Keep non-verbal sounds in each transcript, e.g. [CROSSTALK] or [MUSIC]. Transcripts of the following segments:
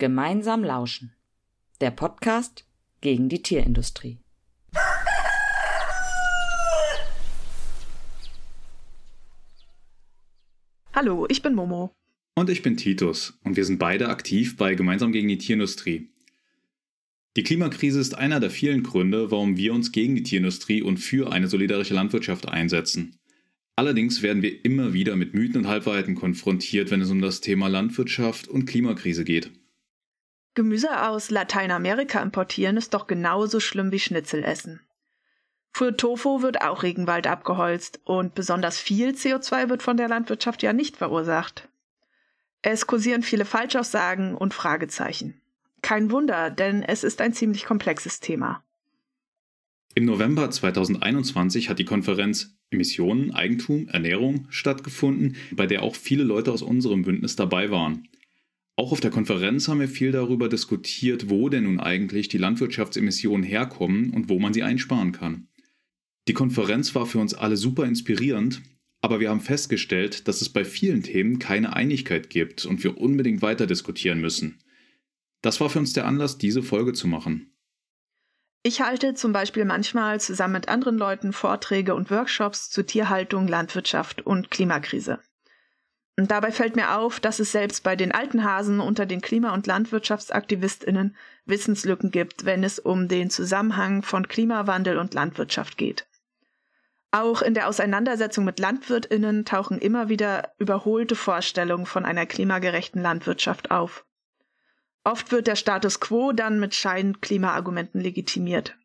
Gemeinsam lauschen. Der Podcast gegen die Tierindustrie. Hallo, ich bin Momo. Und ich bin Titus und wir sind beide aktiv bei Gemeinsam gegen die Tierindustrie. Die Klimakrise ist einer der vielen Gründe, warum wir uns gegen die Tierindustrie und für eine solidarische Landwirtschaft einsetzen. Allerdings werden wir immer wieder mit Mythen und Halbwahrheiten konfrontiert, wenn es um das Thema Landwirtschaft und Klimakrise geht. Gemüse aus Lateinamerika importieren ist doch genauso schlimm wie Schnitzel essen. Für Tofu wird auch Regenwald abgeholzt und besonders viel CO2 wird von der Landwirtschaft ja nicht verursacht. Es kursieren viele Falschaussagen und Fragezeichen. Kein Wunder, denn es ist ein ziemlich komplexes Thema. Im November 2021 hat die Konferenz Emissionen, Eigentum, Ernährung stattgefunden, bei der auch viele Leute aus unserem Bündnis dabei waren. Auch auf der Konferenz haben wir viel darüber diskutiert, wo denn nun eigentlich die Landwirtschaftsemissionen herkommen und wo man sie einsparen kann. Die Konferenz war für uns alle super inspirierend, aber wir haben festgestellt, dass es bei vielen Themen keine Einigkeit gibt und wir unbedingt weiter diskutieren müssen. Das war für uns der Anlass, diese Folge zu machen. Ich halte zum Beispiel manchmal zusammen mit anderen Leuten Vorträge und Workshops zu Tierhaltung, Landwirtschaft und Klimakrise. Und dabei fällt mir auf, dass es selbst bei den alten Hasen unter den Klima- und Landwirtschaftsaktivistinnen Wissenslücken gibt, wenn es um den Zusammenhang von Klimawandel und Landwirtschaft geht. Auch in der Auseinandersetzung mit Landwirtinnen tauchen immer wieder überholte Vorstellungen von einer klimagerechten Landwirtschaft auf. Oft wird der Status quo dann mit Schein-Klimaargumenten legitimiert.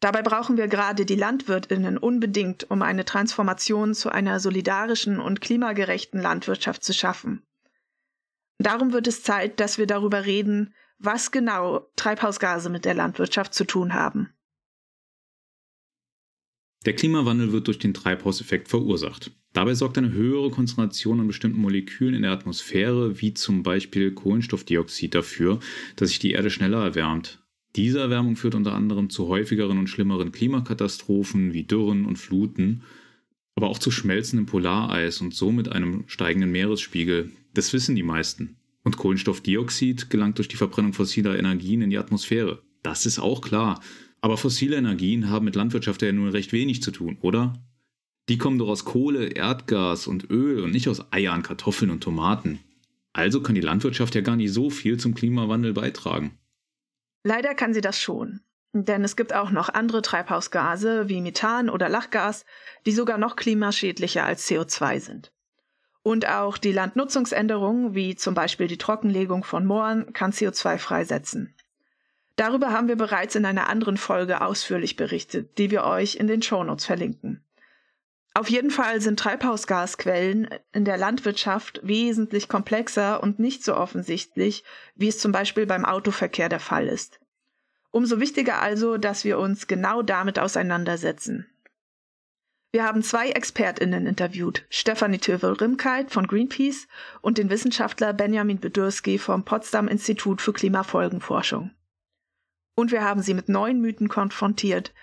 Dabei brauchen wir gerade die Landwirtinnen unbedingt, um eine Transformation zu einer solidarischen und klimagerechten Landwirtschaft zu schaffen. Darum wird es Zeit, dass wir darüber reden, was genau Treibhausgase mit der Landwirtschaft zu tun haben. Der Klimawandel wird durch den Treibhauseffekt verursacht. Dabei sorgt eine höhere Konzentration an bestimmten Molekülen in der Atmosphäre, wie zum Beispiel Kohlenstoffdioxid, dafür, dass sich die Erde schneller erwärmt. Diese Erwärmung führt unter anderem zu häufigeren und schlimmeren Klimakatastrophen wie Dürren und Fluten, aber auch zu schmelzendem Polareis und somit einem steigenden Meeresspiegel. Das wissen die meisten. Und Kohlenstoffdioxid gelangt durch die Verbrennung fossiler Energien in die Atmosphäre. Das ist auch klar. Aber fossile Energien haben mit Landwirtschaft ja nur recht wenig zu tun, oder? Die kommen doch aus Kohle, Erdgas und Öl und nicht aus Eiern, Kartoffeln und Tomaten. Also kann die Landwirtschaft ja gar nicht so viel zum Klimawandel beitragen. Leider kann sie das schon. Denn es gibt auch noch andere Treibhausgase wie Methan oder Lachgas, die sogar noch klimaschädlicher als CO2 sind. Und auch die Landnutzungsänderung, wie zum Beispiel die Trockenlegung von Mooren, kann CO2 freisetzen. Darüber haben wir bereits in einer anderen Folge ausführlich berichtet, die wir euch in den Shownotes verlinken. Auf jeden Fall sind Treibhausgasquellen in der Landwirtschaft wesentlich komplexer und nicht so offensichtlich, wie es zum Beispiel beim Autoverkehr der Fall ist. Umso wichtiger also, dass wir uns genau damit auseinandersetzen. Wir haben zwei ExpertInnen interviewt, Stefanie Tövel-Rimkeit von Greenpeace und den Wissenschaftler Benjamin Bedürski vom Potsdam Institut für Klimafolgenforschung. Und wir haben sie mit neuen Mythen konfrontiert,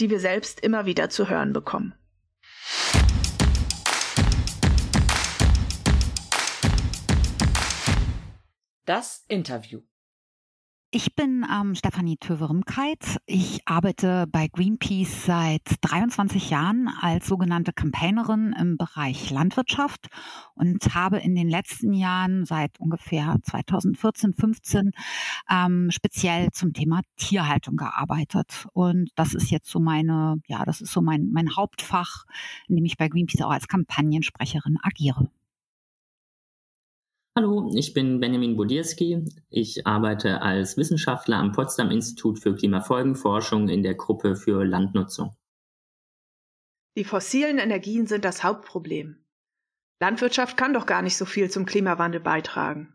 die wir selbst immer wieder zu hören bekommen. Das Interview. Ich bin ähm, Stefanie Töveremkeit. Ich arbeite bei Greenpeace seit 23 Jahren als sogenannte Campaignerin im Bereich Landwirtschaft und habe in den letzten Jahren seit ungefähr 2014, 15 ähm, speziell zum Thema Tierhaltung gearbeitet. Und das ist jetzt so meine, ja, das ist so mein, mein Hauptfach, in dem ich bei Greenpeace auch als Kampagnensprecherin agiere. Hallo, ich bin Benjamin Budierski. Ich arbeite als Wissenschaftler am Potsdam Institut für Klimafolgenforschung in der Gruppe für Landnutzung. Die fossilen Energien sind das Hauptproblem. Landwirtschaft kann doch gar nicht so viel zum Klimawandel beitragen.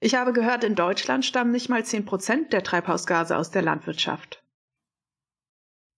Ich habe gehört, in Deutschland stammen nicht mal 10 Prozent der Treibhausgase aus der Landwirtschaft.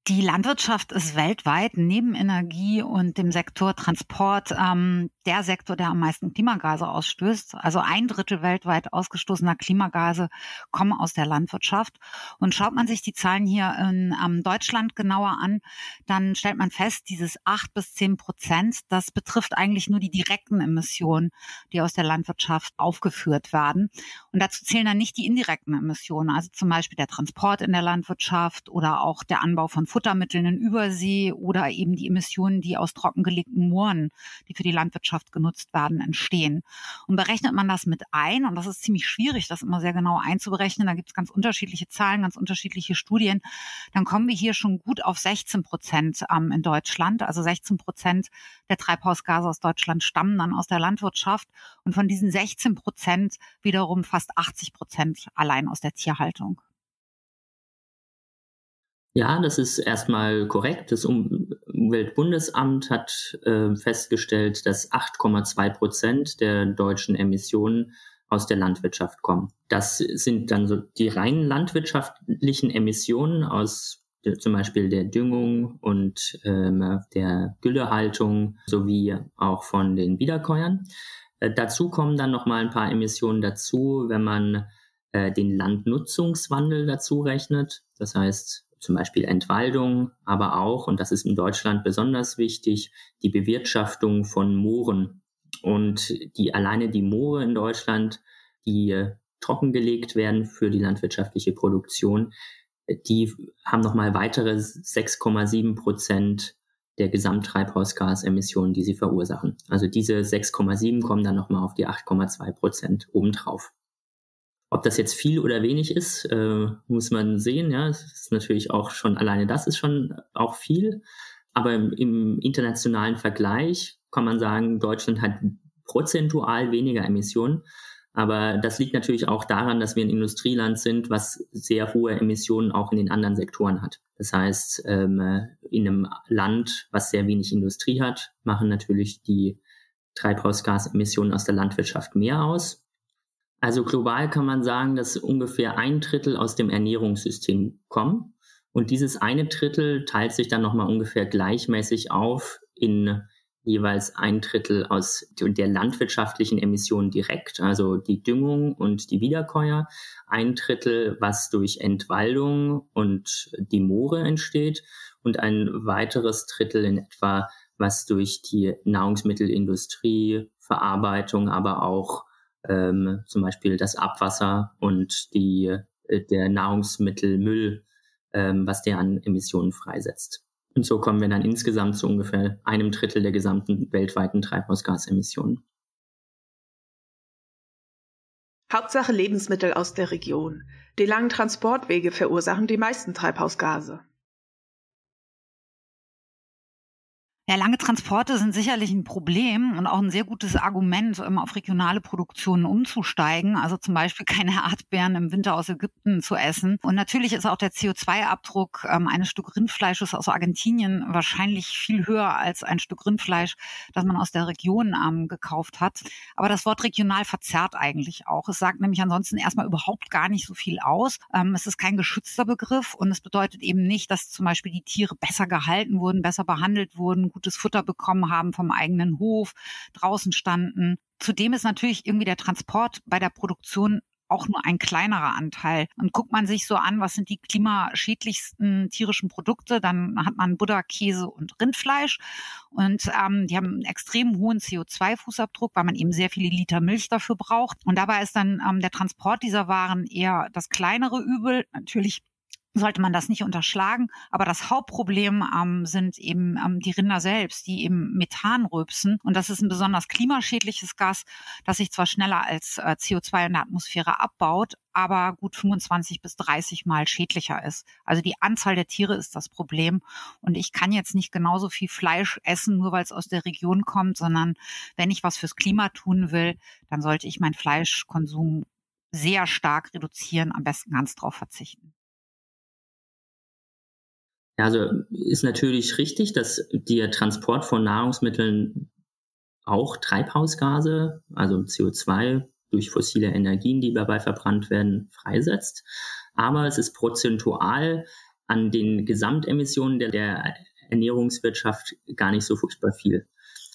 Die Landwirtschaft ist weltweit neben Energie und dem Sektor Transport ähm, der Sektor, der am meisten Klimagase ausstößt. Also ein Drittel weltweit ausgestoßener Klimagase kommen aus der Landwirtschaft. Und schaut man sich die Zahlen hier in ähm, Deutschland genauer an, dann stellt man fest, dieses acht bis zehn Prozent, das betrifft eigentlich nur die direkten Emissionen, die aus der Landwirtschaft aufgeführt werden. Und dazu zählen dann nicht die indirekten Emissionen, also zum Beispiel der Transport in der Landwirtschaft oder auch der Anbau von Futtermitteln in Übersee oder eben die Emissionen, die aus trockengelegten Mooren, die für die Landwirtschaft genutzt werden, entstehen. Und berechnet man das mit ein, und das ist ziemlich schwierig, das immer sehr genau einzuberechnen, da gibt es ganz unterschiedliche Zahlen, ganz unterschiedliche Studien, dann kommen wir hier schon gut auf 16 Prozent ähm, in Deutschland. Also 16 Prozent der Treibhausgase aus Deutschland stammen dann aus der Landwirtschaft und von diesen 16 Prozent wiederum fast 80 Prozent allein aus der Tierhaltung. Ja, das ist erstmal korrekt. Das Umweltbundesamt hat äh, festgestellt, dass 8,2 Prozent der deutschen Emissionen aus der Landwirtschaft kommen. Das sind dann so die rein landwirtschaftlichen Emissionen aus zum Beispiel der Düngung und ähm, der Güllehaltung sowie auch von den Wiederkäuern. Äh, dazu kommen dann noch mal ein paar Emissionen dazu, wenn man äh, den Landnutzungswandel dazu rechnet. Das heißt, zum Beispiel Entwaldung, aber auch, und das ist in Deutschland besonders wichtig, die Bewirtschaftung von Mooren. Und die alleine die Moore in Deutschland, die äh, trockengelegt werden für die landwirtschaftliche Produktion, die haben nochmal weitere 6,7 Prozent der Gesamttreibhausgasemissionen, die sie verursachen. Also diese 6,7 kommen dann nochmal auf die 8,2 Prozent obendrauf. Ob das jetzt viel oder wenig ist, äh, muss man sehen. Ja, es ist natürlich auch schon alleine das ist schon auch viel. Aber im, im internationalen Vergleich kann man sagen, Deutschland hat prozentual weniger Emissionen. Aber das liegt natürlich auch daran, dass wir ein Industrieland sind, was sehr hohe Emissionen auch in den anderen Sektoren hat. Das heißt, ähm, in einem Land, was sehr wenig Industrie hat, machen natürlich die Treibhausgasemissionen aus der Landwirtschaft mehr aus. Also global kann man sagen, dass ungefähr ein Drittel aus dem Ernährungssystem kommen. Und dieses eine Drittel teilt sich dann nochmal ungefähr gleichmäßig auf in jeweils ein Drittel aus der landwirtschaftlichen Emissionen direkt, also die Düngung und die Wiederkäuer, ein Drittel, was durch Entwaldung und die Moore entsteht. Und ein weiteres Drittel in etwa, was durch die Nahrungsmittelindustrie, Verarbeitung, aber auch ähm, zum Beispiel das Abwasser und die, äh, der Nahrungsmittelmüll, ähm, was der an Emissionen freisetzt. Und so kommen wir dann insgesamt zu ungefähr einem Drittel der gesamten weltweiten Treibhausgasemissionen. Hauptsache Lebensmittel aus der Region. Die langen Transportwege verursachen die meisten Treibhausgase. Ja, lange Transporte sind sicherlich ein Problem und auch ein sehr gutes Argument, um auf regionale Produktionen umzusteigen. Also zum Beispiel [LAUGHS] keine Erdbeeren im Winter aus Ägypten zu essen. Und natürlich ist auch der CO2-Abdruck ähm, eines Stück Rindfleisches aus Argentinien wahrscheinlich viel höher als ein Stück Rindfleisch, das man aus der Region ähm, gekauft hat. Aber das Wort regional verzerrt eigentlich auch. Es sagt nämlich ansonsten erstmal überhaupt gar nicht so viel aus. Ähm, es ist kein geschützter Begriff und es bedeutet eben nicht, dass zum Beispiel die Tiere besser gehalten wurden, besser behandelt wurden, gutes Futter bekommen haben vom eigenen Hof, draußen standen. Zudem ist natürlich irgendwie der Transport bei der Produktion auch nur ein kleinerer Anteil. Und guckt man sich so an, was sind die klimaschädlichsten tierischen Produkte, dann hat man Butter, Käse und Rindfleisch. Und ähm, die haben einen extrem hohen CO2-Fußabdruck, weil man eben sehr viele Liter Milch dafür braucht. Und dabei ist dann ähm, der Transport dieser Waren eher das kleinere Übel. Natürlich sollte man das nicht unterschlagen. Aber das Hauptproblem ähm, sind eben ähm, die Rinder selbst, die eben Methan rülpsen. Und das ist ein besonders klimaschädliches Gas, das sich zwar schneller als äh, CO2 in der Atmosphäre abbaut, aber gut 25 bis 30 Mal schädlicher ist. Also die Anzahl der Tiere ist das Problem. Und ich kann jetzt nicht genauso viel Fleisch essen, nur weil es aus der Region kommt, sondern wenn ich was fürs Klima tun will, dann sollte ich meinen Fleischkonsum sehr stark reduzieren, am besten ganz drauf verzichten. Ja, also ist natürlich richtig, dass der Transport von Nahrungsmitteln auch Treibhausgase, also CO2 durch fossile Energien, die dabei verbrannt werden, freisetzt. Aber es ist prozentual an den Gesamtemissionen der, der Ernährungswirtschaft gar nicht so furchtbar viel.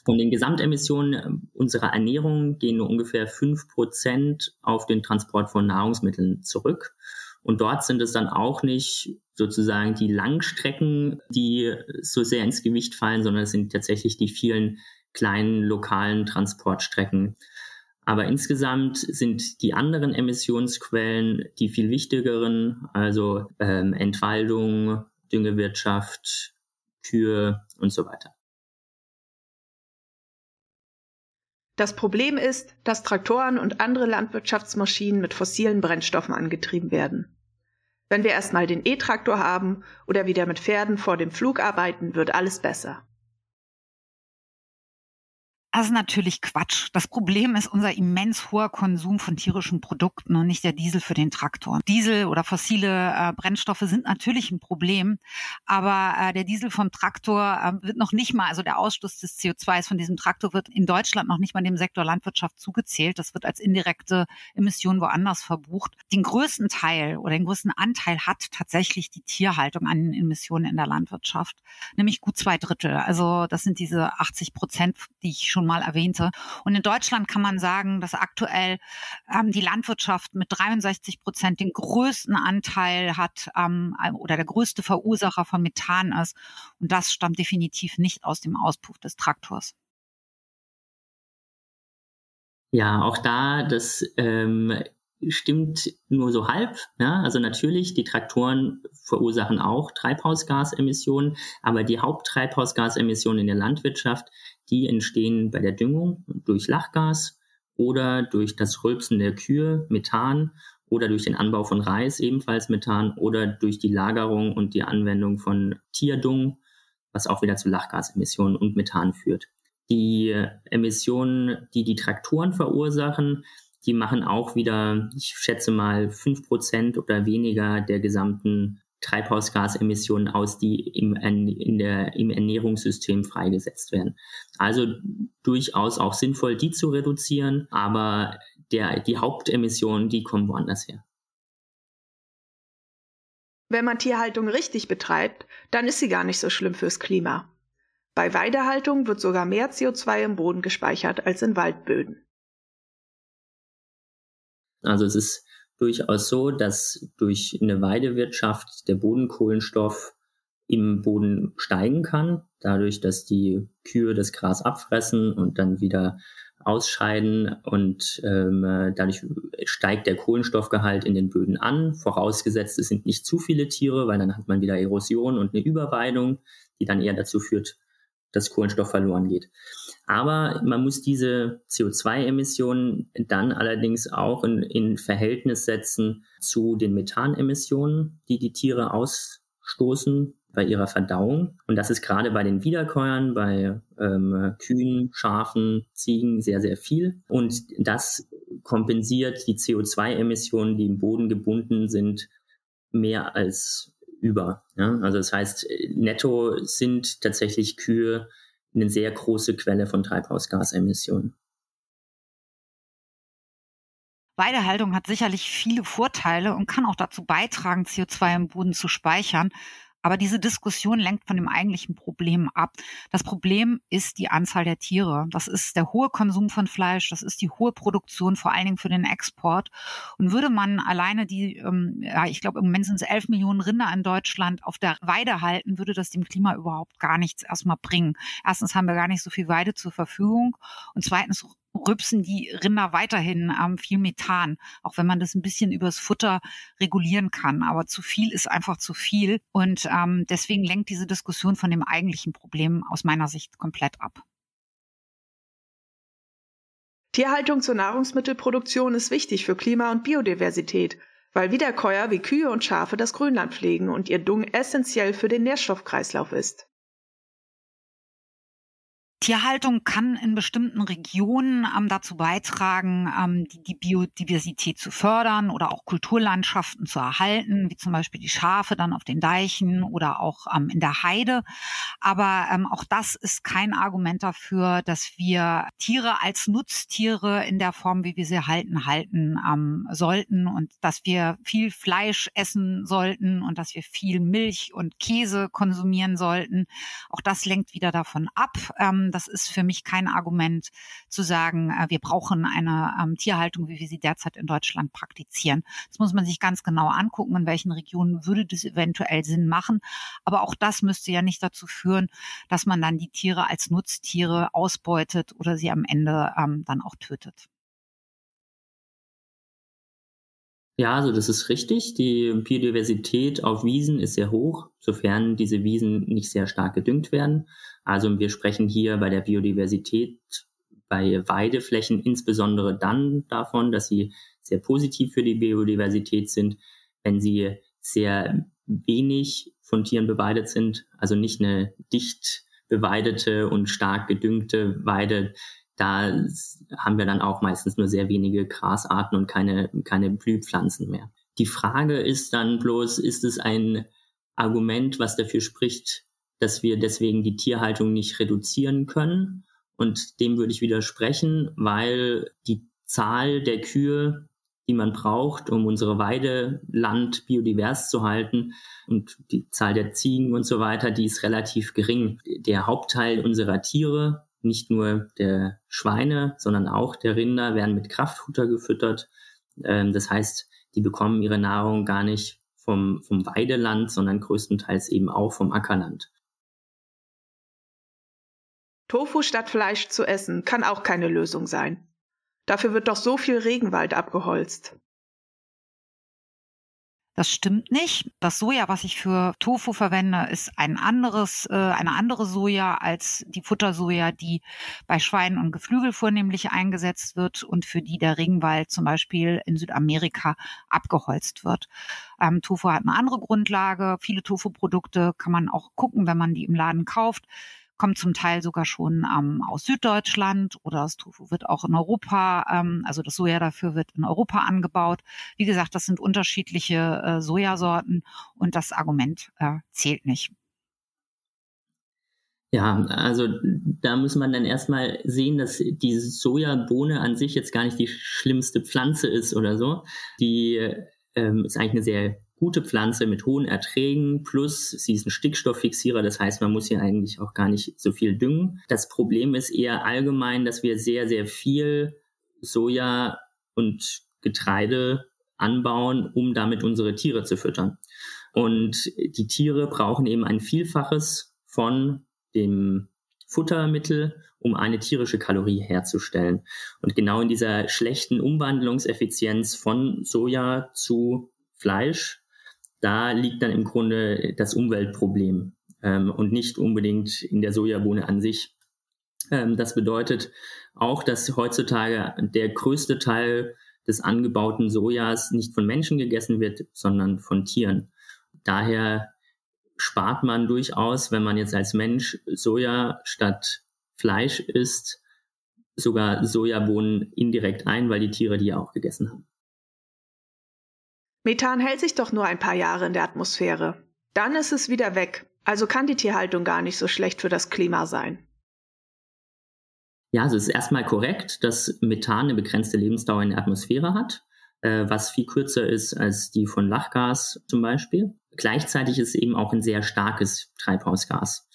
Von den Gesamtemissionen unserer Ernährung gehen nur ungefähr fünf Prozent auf den Transport von Nahrungsmitteln zurück. Und dort sind es dann auch nicht sozusagen die Langstrecken, die so sehr ins Gewicht fallen, sondern es sind tatsächlich die vielen kleinen lokalen Transportstrecken. Aber insgesamt sind die anderen Emissionsquellen die viel wichtigeren, also ähm, Entwaldung, Düngewirtschaft, Kühe und so weiter. Das Problem ist, dass Traktoren und andere Landwirtschaftsmaschinen mit fossilen Brennstoffen angetrieben werden. Wenn wir erstmal den E-Traktor haben oder wieder mit Pferden vor dem Flug arbeiten, wird alles besser. Das ist natürlich Quatsch. Das Problem ist unser immens hoher Konsum von tierischen Produkten und nicht der Diesel für den Traktor. Diesel oder fossile äh, Brennstoffe sind natürlich ein Problem, aber äh, der Diesel vom Traktor äh, wird noch nicht mal, also der Ausstoß des CO2 von diesem Traktor wird in Deutschland noch nicht mal dem Sektor Landwirtschaft zugezählt. Das wird als indirekte Emission woanders verbucht. Den größten Teil oder den größten Anteil hat tatsächlich die Tierhaltung an Emissionen in der Landwirtschaft, nämlich gut zwei Drittel. Also das sind diese 80 Prozent, die ich schon schon mal erwähnte. Und in Deutschland kann man sagen, dass aktuell ähm, die Landwirtschaft mit 63 Prozent den größten Anteil hat ähm, oder der größte Verursacher von Methan ist. Und das stammt definitiv nicht aus dem Auspuff des Traktors. Ja, auch da, das ähm, stimmt nur so halb. Ja? Also natürlich, die Traktoren verursachen auch Treibhausgasemissionen, aber die Haupttreibhausgasemissionen in der Landwirtschaft, die entstehen bei der Düngung durch Lachgas oder durch das Rülpsen der Kühe, Methan oder durch den Anbau von Reis ebenfalls Methan oder durch die Lagerung und die Anwendung von Tierdung, was auch wieder zu Lachgasemissionen und Methan führt. Die Emissionen, die die Traktoren verursachen, die machen auch wieder, ich schätze mal, fünf Prozent oder weniger der gesamten Treibhausgasemissionen aus, die im, in der, im Ernährungssystem freigesetzt werden. Also durchaus auch sinnvoll, die zu reduzieren, aber der, die Hauptemissionen, die kommen woanders her. Wenn man Tierhaltung richtig betreibt, dann ist sie gar nicht so schlimm fürs Klima. Bei Weidehaltung wird sogar mehr CO2 im Boden gespeichert als in Waldböden. Also es ist durchaus so, dass durch eine Weidewirtschaft der Bodenkohlenstoff im Boden steigen kann, dadurch, dass die Kühe das Gras abfressen und dann wieder ausscheiden und ähm, dadurch steigt der Kohlenstoffgehalt in den Böden an, vorausgesetzt es sind nicht zu viele Tiere, weil dann hat man wieder Erosion und eine Überweidung, die dann eher dazu führt, dass Kohlenstoff verloren geht. Aber man muss diese CO2-Emissionen dann allerdings auch in, in Verhältnis setzen zu den Methanemissionen, die die Tiere ausstoßen bei ihrer Verdauung. Und das ist gerade bei den Wiederkäuern, bei ähm, Kühen, Schafen, Ziegen sehr, sehr viel. Und das kompensiert die CO2-Emissionen, die im Boden gebunden sind, mehr als über. Ja? Also das heißt, netto sind tatsächlich Kühe eine sehr große Quelle von Treibhausgasemissionen. Weidehaltung hat sicherlich viele Vorteile und kann auch dazu beitragen, CO2 im Boden zu speichern. Aber diese Diskussion lenkt von dem eigentlichen Problem ab. Das Problem ist die Anzahl der Tiere. Das ist der hohe Konsum von Fleisch. Das ist die hohe Produktion, vor allen Dingen für den Export. Und würde man alleine die, ähm, ja, ich glaube, im Moment sind es elf Millionen Rinder in Deutschland auf der Weide halten, würde das dem Klima überhaupt gar nichts erstmal bringen. Erstens haben wir gar nicht so viel Weide zur Verfügung. Und zweitens rübsen die Rinder weiterhin ähm, viel Methan, auch wenn man das ein bisschen übers Futter regulieren kann. Aber zu viel ist einfach zu viel. Und ähm, deswegen lenkt diese Diskussion von dem eigentlichen Problem aus meiner Sicht komplett ab. Tierhaltung zur Nahrungsmittelproduktion ist wichtig für Klima und Biodiversität, weil Wiederkäuer wie Kühe und Schafe das Grünland pflegen und ihr Dung essentiell für den Nährstoffkreislauf ist. Tierhaltung kann in bestimmten Regionen ähm, dazu beitragen, ähm, die, die, Biodiversität zu fördern oder auch Kulturlandschaften zu erhalten, wie zum Beispiel die Schafe dann auf den Deichen oder auch ähm, in der Heide. Aber ähm, auch das ist kein Argument dafür, dass wir Tiere als Nutztiere in der Form, wie wir sie halten, halten ähm, sollten und dass wir viel Fleisch essen sollten und dass wir viel Milch und Käse konsumieren sollten. Auch das lenkt wieder davon ab. Das ist für mich kein Argument zu sagen, äh, wir brauchen eine ähm, Tierhaltung, wie wir sie derzeit in Deutschland praktizieren. Das muss man sich ganz genau angucken, in welchen Regionen würde das eventuell Sinn machen. Aber auch das müsste ja nicht dazu führen, dass man dann die Tiere als Nutztiere ausbeutet oder sie am Ende ähm, dann auch tötet. Ja, also das ist richtig. Die Biodiversität auf Wiesen ist sehr hoch, sofern diese Wiesen nicht sehr stark gedüngt werden. Also wir sprechen hier bei der Biodiversität bei Weideflächen insbesondere dann davon, dass sie sehr positiv für die Biodiversität sind, wenn sie sehr wenig von Tieren beweidet sind, also nicht eine dicht beweidete und stark gedüngte Weide, da haben wir dann auch meistens nur sehr wenige Grasarten und keine, keine Blühpflanzen mehr. Die Frage ist dann bloß, ist es ein Argument, was dafür spricht, dass wir deswegen die Tierhaltung nicht reduzieren können? Und dem würde ich widersprechen, weil die Zahl der Kühe, die man braucht, um unsere Weideland biodivers zu halten und die Zahl der Ziegen und so weiter, die ist relativ gering. Der Hauptteil unserer Tiere nicht nur der Schweine, sondern auch der Rinder werden mit Kraftfutter gefüttert. Ähm, das heißt, die bekommen ihre Nahrung gar nicht vom, vom Weideland, sondern größtenteils eben auch vom Ackerland. Tofu statt Fleisch zu essen kann auch keine Lösung sein. Dafür wird doch so viel Regenwald abgeholzt. Das stimmt nicht. Das Soja, was ich für Tofu verwende, ist ein anderes, äh, eine andere Soja als die Futtersoja, die bei Schweinen und Geflügel vornehmlich eingesetzt wird und für die der Regenwald zum Beispiel in Südamerika abgeholzt wird. Ähm, Tofu hat eine andere Grundlage. Viele Tofu-Produkte kann man auch gucken, wenn man die im Laden kauft kommt zum Teil sogar schon ähm, aus Süddeutschland oder das Tofu wird auch in Europa, ähm, also das Soja dafür wird in Europa angebaut. Wie gesagt, das sind unterschiedliche äh, Sojasorten und das Argument äh, zählt nicht. Ja, also da muss man dann erstmal sehen, dass die Sojabohne an sich jetzt gar nicht die schlimmste Pflanze ist oder so. Die ähm, ist eigentlich eine sehr gute Pflanze mit hohen Erträgen, plus sie ist ein Stickstofffixierer, das heißt, man muss hier eigentlich auch gar nicht so viel düngen. Das Problem ist eher allgemein, dass wir sehr, sehr viel Soja und Getreide anbauen, um damit unsere Tiere zu füttern. Und die Tiere brauchen eben ein Vielfaches von dem Futtermittel, um eine tierische Kalorie herzustellen. Und genau in dieser schlechten Umwandlungseffizienz von Soja zu Fleisch da liegt dann im Grunde das Umweltproblem ähm, und nicht unbedingt in der Sojabohne an sich. Ähm, das bedeutet auch, dass heutzutage der größte Teil des angebauten Sojas nicht von Menschen gegessen wird, sondern von Tieren. Daher spart man durchaus, wenn man jetzt als Mensch Soja statt Fleisch isst, sogar Sojabohnen indirekt ein, weil die Tiere die ja auch gegessen haben. Methan hält sich doch nur ein paar Jahre in der Atmosphäre. Dann ist es wieder weg. Also kann die Tierhaltung gar nicht so schlecht für das Klima sein. Ja, also es ist erstmal korrekt, dass Methan eine begrenzte Lebensdauer in der Atmosphäre hat, äh, was viel kürzer ist als die von Lachgas zum Beispiel. Gleichzeitig ist es eben auch ein sehr starkes Treibhausgas.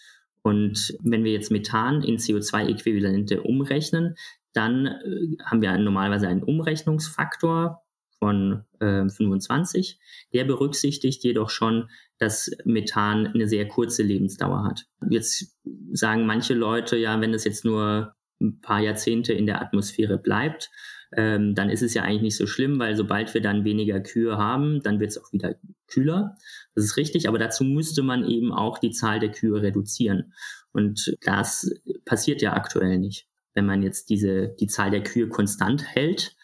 Und wenn wir jetzt Methan in CO2-Äquivalente umrechnen, dann äh, haben wir normalerweise einen Umrechnungsfaktor von äh, 25. Der berücksichtigt jedoch schon, dass Methan eine sehr kurze Lebensdauer hat. Jetzt sagen manche Leute, ja, wenn es jetzt nur ein paar Jahrzehnte in der Atmosphäre bleibt, ähm, dann ist es ja eigentlich nicht so schlimm, weil sobald wir dann weniger Kühe haben, dann wird es auch wieder kühler. Das ist richtig, aber dazu müsste man eben auch die Zahl der Kühe reduzieren. Und das passiert ja aktuell nicht. Wenn man jetzt diese, die Zahl der Kühe konstant hält,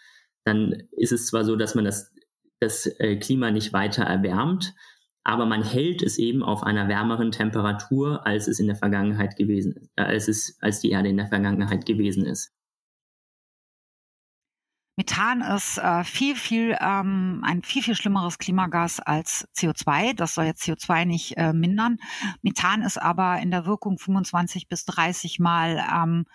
dann ist es zwar so, dass man das, das äh, Klima nicht weiter erwärmt, aber man hält es eben auf einer wärmeren Temperatur, als es in der Vergangenheit gewesen äh, als es, als die Erde in der Vergangenheit gewesen ist. Methan ist äh, viel, viel, ähm, ein viel, viel schlimmeres Klimagas als CO2. Das soll jetzt CO2 nicht äh, mindern. Methan ist aber in der Wirkung 25 bis 30 Mal ähm,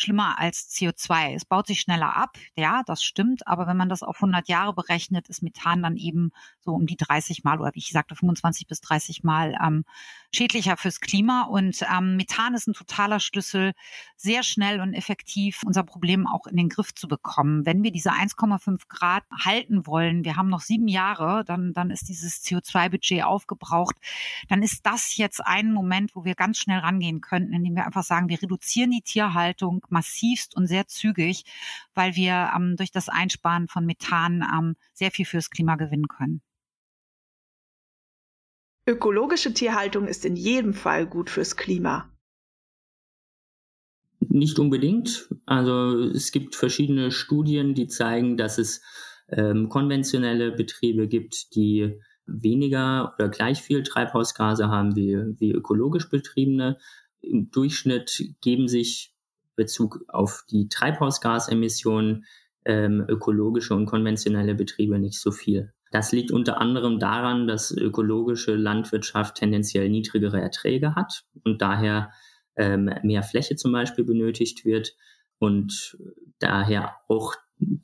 schlimmer als CO2. Es baut sich schneller ab, ja, das stimmt, aber wenn man das auf 100 Jahre berechnet, ist Methan dann eben so um die 30 Mal oder wie ich sagte, 25 bis 30 Mal ähm, schädlicher fürs Klima. Und ähm, Methan ist ein totaler Schlüssel, sehr schnell und effektiv unser Problem auch in den Griff zu bekommen. Wenn wir diese 1,5 Grad halten wollen, wir haben noch sieben Jahre, dann, dann ist dieses CO2-Budget aufgebraucht, dann ist das jetzt ein Moment, wo wir ganz schnell rangehen könnten, indem wir einfach sagen, wir reduzieren die Tierhaltung massivst und sehr zügig, weil wir ähm, durch das Einsparen von Methan ähm, sehr viel fürs Klima gewinnen können. Ökologische Tierhaltung ist in jedem Fall gut fürs Klima. Nicht unbedingt. Also es gibt verschiedene Studien, die zeigen, dass es ähm, konventionelle Betriebe gibt, die weniger oder gleich viel Treibhausgase haben wie, wie ökologisch betriebene. Im Durchschnitt geben sich Bezug auf die Treibhausgasemissionen ähm, ökologische und konventionelle Betriebe nicht so viel. Das liegt unter anderem daran, dass ökologische Landwirtschaft tendenziell niedrigere Erträge hat und daher ähm, mehr Fläche zum Beispiel benötigt wird und daher auch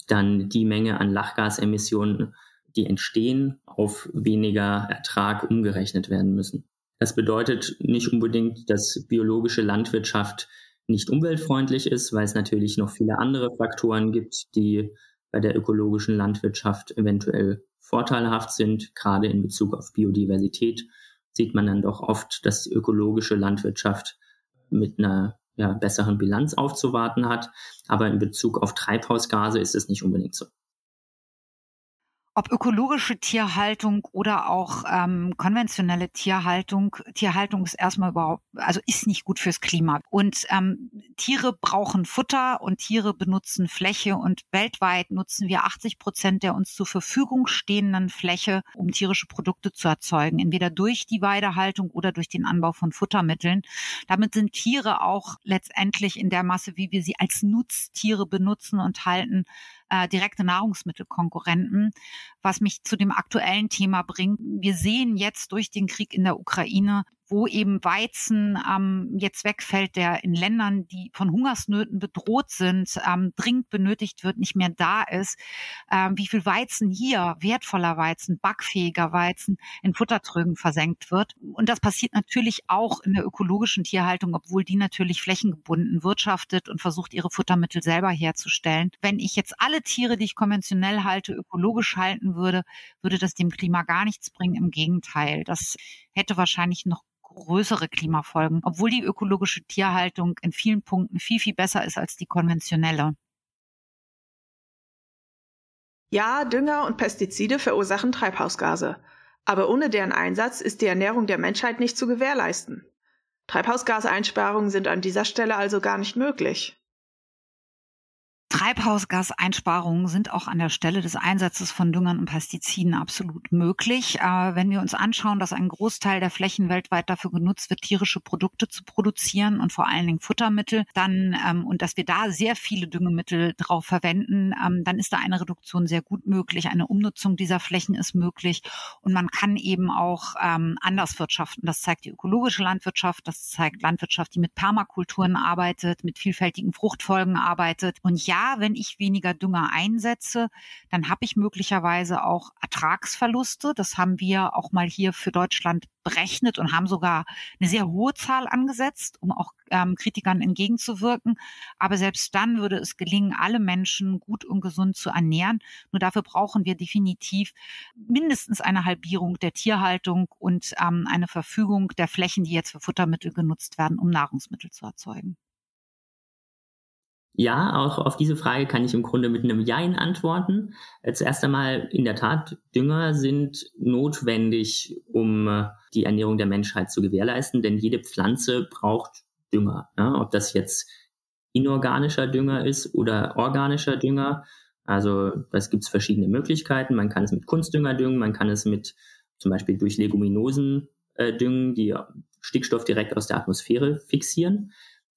dann die Menge an Lachgasemissionen, die entstehen, auf weniger Ertrag umgerechnet werden müssen. Das bedeutet nicht unbedingt, dass biologische Landwirtschaft nicht umweltfreundlich ist, weil es natürlich noch viele andere Faktoren gibt, die bei der ökologischen Landwirtschaft eventuell vorteilhaft sind. Gerade in Bezug auf Biodiversität sieht man dann doch oft, dass ökologische Landwirtschaft mit einer ja, besseren Bilanz aufzuwarten hat. Aber in Bezug auf Treibhausgase ist es nicht unbedingt so ob ökologische Tierhaltung oder auch ähm, konventionelle Tierhaltung. Tierhaltung ist erstmal überhaupt, also ist nicht gut fürs Klima. Und ähm, Tiere brauchen Futter und Tiere benutzen Fläche und weltweit nutzen wir 80 Prozent der uns zur Verfügung stehenden Fläche, um tierische Produkte zu erzeugen, entweder durch die Weidehaltung oder durch den Anbau von Futtermitteln. Damit sind Tiere auch letztendlich in der Masse, wie wir sie als Nutztiere benutzen und halten, äh, direkte Nahrungsmittelkonkurrenten, was mich zu dem aktuellen Thema bringt. Wir sehen jetzt durch den Krieg in der Ukraine, wo eben Weizen ähm, jetzt wegfällt, der in Ländern, die von Hungersnöten bedroht sind, ähm, dringend benötigt wird, nicht mehr da ist, ähm, wie viel Weizen hier, wertvoller Weizen, backfähiger Weizen, in Futtertrögen versenkt wird. Und das passiert natürlich auch in der ökologischen Tierhaltung, obwohl die natürlich flächengebunden wirtschaftet und versucht, ihre Futtermittel selber herzustellen. Wenn ich jetzt alle Tiere, die ich konventionell halte, ökologisch halten würde, würde das dem Klima gar nichts bringen. Im Gegenteil, das hätte wahrscheinlich noch größere Klimafolgen, obwohl die ökologische Tierhaltung in vielen Punkten viel, viel besser ist als die konventionelle. Ja, Dünger und Pestizide verursachen Treibhausgase. Aber ohne deren Einsatz ist die Ernährung der Menschheit nicht zu gewährleisten. Treibhausgaseinsparungen sind an dieser Stelle also gar nicht möglich. Treibhausgaseinsparungen sind auch an der Stelle des Einsatzes von Düngern und Pestiziden absolut möglich. Äh, wenn wir uns anschauen, dass ein Großteil der Flächen weltweit dafür genutzt wird, tierische Produkte zu produzieren und vor allen Dingen Futtermittel, dann ähm, und dass wir da sehr viele Düngemittel drauf verwenden, ähm, dann ist da eine Reduktion sehr gut möglich. Eine Umnutzung dieser Flächen ist möglich und man kann eben auch ähm, anders wirtschaften. Das zeigt die ökologische Landwirtschaft, das zeigt Landwirtschaft, die mit Permakulturen arbeitet, mit vielfältigen Fruchtfolgen arbeitet. Und ja, wenn ich weniger Dünger einsetze, dann habe ich möglicherweise auch Ertragsverluste. Das haben wir auch mal hier für Deutschland berechnet und haben sogar eine sehr hohe Zahl angesetzt, um auch ähm, Kritikern entgegenzuwirken. Aber selbst dann würde es gelingen, alle Menschen gut und gesund zu ernähren. Nur dafür brauchen wir definitiv mindestens eine Halbierung der Tierhaltung und ähm, eine Verfügung der Flächen, die jetzt für Futtermittel genutzt werden, um Nahrungsmittel zu erzeugen. Ja, auch auf diese Frage kann ich im Grunde mit einem Jein antworten. Äh, zuerst einmal, in der Tat, Dünger sind notwendig, um äh, die Ernährung der Menschheit zu gewährleisten, denn jede Pflanze braucht Dünger. Ja? Ob das jetzt inorganischer Dünger ist oder organischer Dünger. Also das gibt es verschiedene Möglichkeiten. Man kann es mit Kunstdünger düngen, man kann es mit zum Beispiel durch Leguminosen äh, düngen, die Stickstoff direkt aus der Atmosphäre fixieren.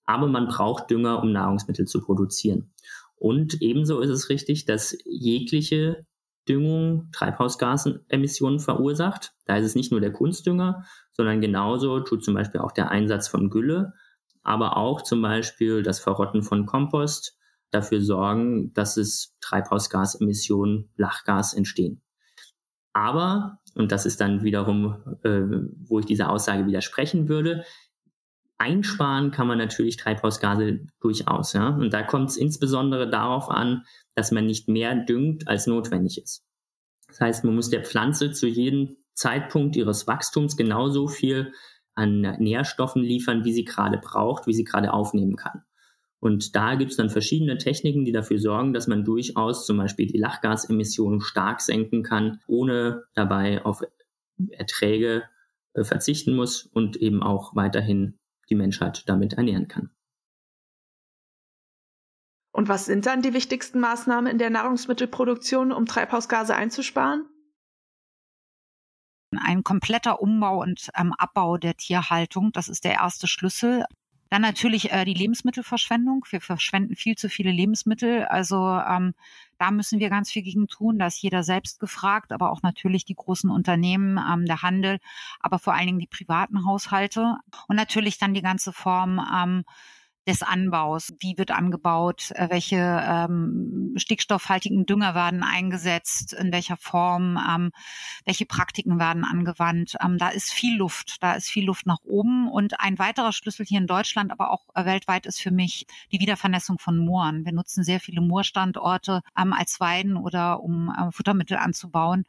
Aber man braucht Dünger, um Nahrungsmittel zu produzieren. Und ebenso ist es richtig, dass jegliche Düngung Treibhausgasemissionen verursacht. Da ist es nicht nur der Kunstdünger, sondern genauso tut zum Beispiel auch der Einsatz von Gülle, aber auch zum Beispiel das Verrotten von Kompost dafür sorgen, dass es Treibhausgasemissionen, Lachgas entstehen. Aber, und das ist dann wiederum, äh, wo ich dieser Aussage widersprechen würde, einsparen kann man natürlich Treibhausgase durchaus. Ja? Und da kommt es insbesondere darauf an, dass man nicht mehr düngt, als notwendig ist. Das heißt, man muss der Pflanze zu jedem Zeitpunkt ihres Wachstums genauso viel an Nährstoffen liefern, wie sie gerade braucht, wie sie gerade aufnehmen kann. Und da gibt es dann verschiedene Techniken, die dafür sorgen, dass man durchaus zum Beispiel die Lachgasemissionen stark senken kann, ohne dabei auf Erträge äh, verzichten muss und eben auch weiterhin die Menschheit damit ernähren kann. Und was sind dann die wichtigsten Maßnahmen in der Nahrungsmittelproduktion, um Treibhausgase einzusparen? Ein kompletter Umbau und ähm, Abbau der Tierhaltung, das ist der erste Schlüssel. Dann natürlich äh, die Lebensmittelverschwendung. Wir verschwenden viel zu viele Lebensmittel. Also ähm, da müssen wir ganz viel gegen tun. Da ist jeder selbst gefragt, aber auch natürlich die großen Unternehmen, ähm, der Handel, aber vor allen Dingen die privaten Haushalte und natürlich dann die ganze Form ähm, des Anbaus. Wie wird angebaut? Äh, welche ähm, stickstoffhaltigen Dünger werden eingesetzt? In welcher Form? Ähm, welche Praktiken werden angewandt? Ähm, da ist viel Luft. Da ist viel Luft nach oben. Und ein weiterer Schlüssel hier in Deutschland, aber auch äh, weltweit ist für mich die Wiedervernässung von Mooren. Wir nutzen sehr viele Moorstandorte ähm, als Weiden oder um äh, Futtermittel anzubauen.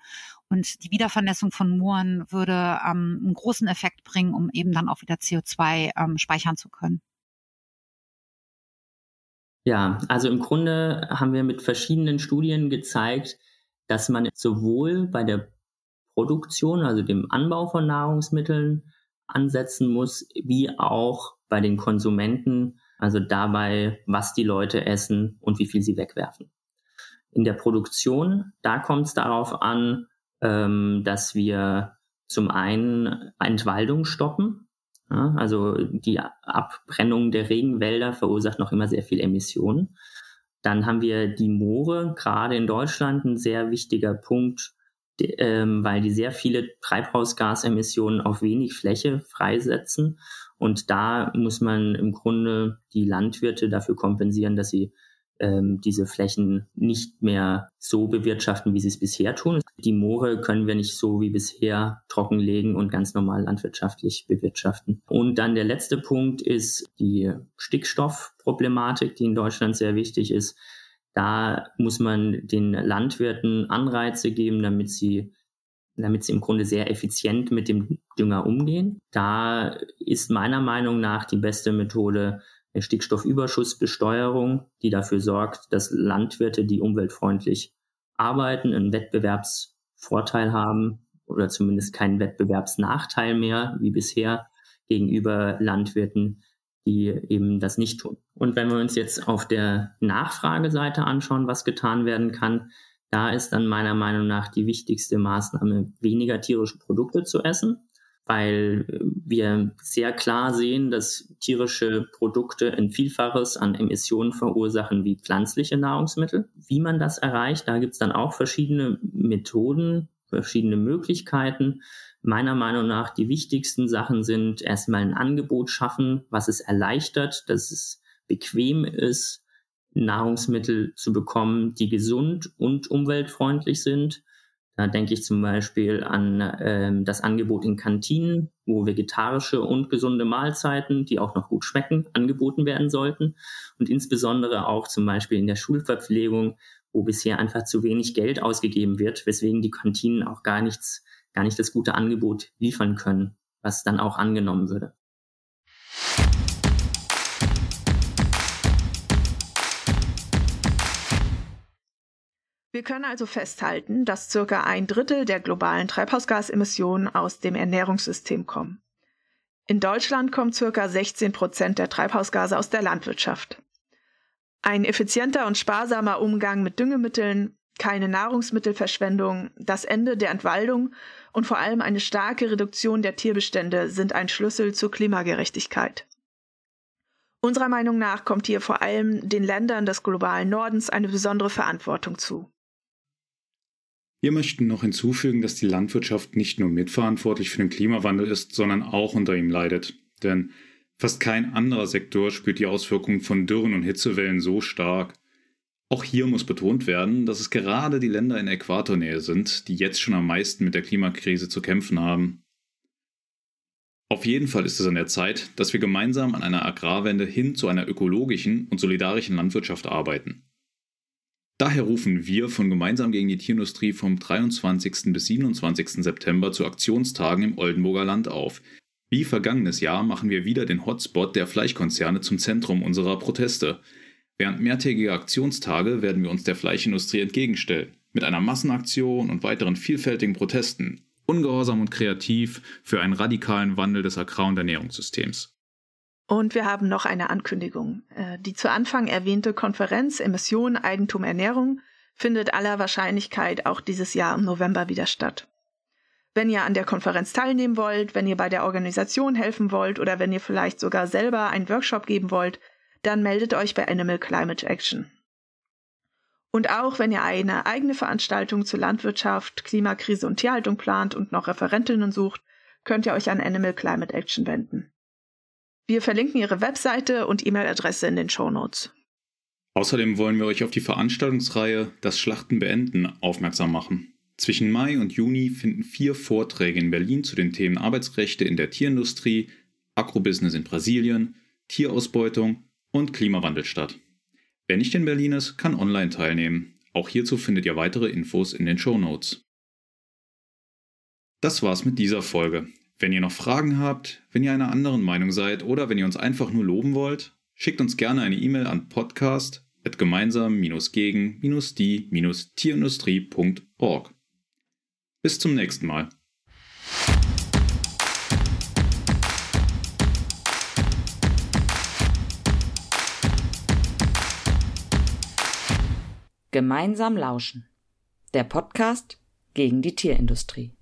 Und die Wiedervernässung von Mooren würde ähm, einen großen Effekt bringen, um eben dann auch wieder CO2 ähm, speichern zu können. Ja, also im Grunde haben wir mit verschiedenen Studien gezeigt, dass man sowohl bei der Produktion, also dem Anbau von Nahrungsmitteln ansetzen muss, wie auch bei den Konsumenten, also dabei, was die Leute essen und wie viel sie wegwerfen. In der Produktion, da kommt es darauf an, ähm, dass wir zum einen Entwaldung stoppen, ja, also die Abbrennung der Regenwälder verursacht noch immer sehr viel Emissionen. Dann haben wir die Moore, gerade in Deutschland ein sehr wichtiger Punkt, ähm, weil die sehr viele Treibhausgasemissionen auf wenig Fläche freisetzen. Und da muss man im Grunde die Landwirte dafür kompensieren, dass sie ähm, diese Flächen nicht mehr so bewirtschaften, wie sie es bisher tun. Die Moore können wir nicht so wie bisher trockenlegen und ganz normal landwirtschaftlich bewirtschaften. Und dann der letzte Punkt ist die Stickstoffproblematik, die in Deutschland sehr wichtig ist. Da muss man den Landwirten Anreize geben, damit sie damit sie im Grunde sehr effizient mit dem Dünger umgehen. Da ist meiner Meinung nach die beste Methode, Stickstoffüberschussbesteuerung, die dafür sorgt, dass Landwirte, die umweltfreundlich arbeiten, einen Wettbewerbsvorteil haben oder zumindest keinen Wettbewerbsnachteil mehr wie bisher gegenüber Landwirten, die eben das nicht tun. Und wenn wir uns jetzt auf der Nachfrageseite anschauen, was getan werden kann, da ist dann meiner Meinung nach die wichtigste Maßnahme, weniger tierische Produkte zu essen weil wir sehr klar sehen, dass tierische Produkte ein Vielfaches an Emissionen verursachen wie pflanzliche Nahrungsmittel. Wie man das erreicht, da gibt es dann auch verschiedene Methoden, verschiedene Möglichkeiten. Meiner Meinung nach die wichtigsten Sachen sind erstmal ein Angebot schaffen, was es erleichtert, dass es bequem ist, Nahrungsmittel zu bekommen, die gesund und umweltfreundlich sind da denke ich zum Beispiel an ähm, das Angebot in Kantinen, wo vegetarische und gesunde Mahlzeiten, die auch noch gut schmecken, angeboten werden sollten. Und insbesondere auch zum Beispiel in der Schulverpflegung, wo bisher einfach zu wenig Geld ausgegeben wird, weswegen die Kantinen auch gar nichts, gar nicht das gute Angebot liefern können, was dann auch angenommen würde. Wir können also festhalten, dass circa ein Drittel der globalen Treibhausgasemissionen aus dem Ernährungssystem kommen. In Deutschland kommen circa 16 Prozent der Treibhausgase aus der Landwirtschaft. Ein effizienter und sparsamer Umgang mit Düngemitteln, keine Nahrungsmittelverschwendung, das Ende der Entwaldung und vor allem eine starke Reduktion der Tierbestände sind ein Schlüssel zur Klimagerechtigkeit. Unserer Meinung nach kommt hier vor allem den Ländern des globalen Nordens eine besondere Verantwortung zu. Wir möchten noch hinzufügen, dass die Landwirtschaft nicht nur mitverantwortlich für den Klimawandel ist, sondern auch unter ihm leidet. Denn fast kein anderer Sektor spürt die Auswirkungen von Dürren und Hitzewellen so stark. Auch hier muss betont werden, dass es gerade die Länder in Äquatornähe sind, die jetzt schon am meisten mit der Klimakrise zu kämpfen haben. Auf jeden Fall ist es an der Zeit, dass wir gemeinsam an einer Agrarwende hin zu einer ökologischen und solidarischen Landwirtschaft arbeiten. Daher rufen wir von Gemeinsam gegen die Tierindustrie vom 23. bis 27. September zu Aktionstagen im Oldenburger Land auf. Wie vergangenes Jahr machen wir wieder den Hotspot der Fleischkonzerne zum Zentrum unserer Proteste. Während mehrtägiger Aktionstage werden wir uns der Fleischindustrie entgegenstellen, mit einer Massenaktion und weiteren vielfältigen Protesten, ungehorsam und kreativ für einen radikalen Wandel des Agrar- und Ernährungssystems. Und wir haben noch eine Ankündigung. Äh, die zu Anfang erwähnte Konferenz Emissionen, Eigentum, Ernährung findet aller Wahrscheinlichkeit auch dieses Jahr im November wieder statt. Wenn ihr an der Konferenz teilnehmen wollt, wenn ihr bei der Organisation helfen wollt oder wenn ihr vielleicht sogar selber einen Workshop geben wollt, dann meldet euch bei Animal Climate Action. Und auch wenn ihr eine eigene Veranstaltung zur Landwirtschaft, Klimakrise und Tierhaltung plant und noch Referentinnen sucht, könnt ihr euch an Animal Climate Action wenden. Wir verlinken Ihre Webseite und E-Mail-Adresse in den Show Notes. Außerdem wollen wir euch auf die Veranstaltungsreihe Das Schlachten beenden aufmerksam machen. Zwischen Mai und Juni finden vier Vorträge in Berlin zu den Themen Arbeitsrechte in der Tierindustrie, Agrobusiness in Brasilien, Tierausbeutung und Klimawandel statt. Wer nicht in Berlin ist, kann online teilnehmen. Auch hierzu findet ihr weitere Infos in den Show Notes. Das war's mit dieser Folge. Wenn ihr noch Fragen habt, wenn ihr einer anderen Meinung seid oder wenn ihr uns einfach nur loben wollt, schickt uns gerne eine E-Mail an podcast.gemeinsam-gegen-die-tierindustrie.org. Bis zum nächsten Mal. Gemeinsam lauschen. Der Podcast gegen die Tierindustrie.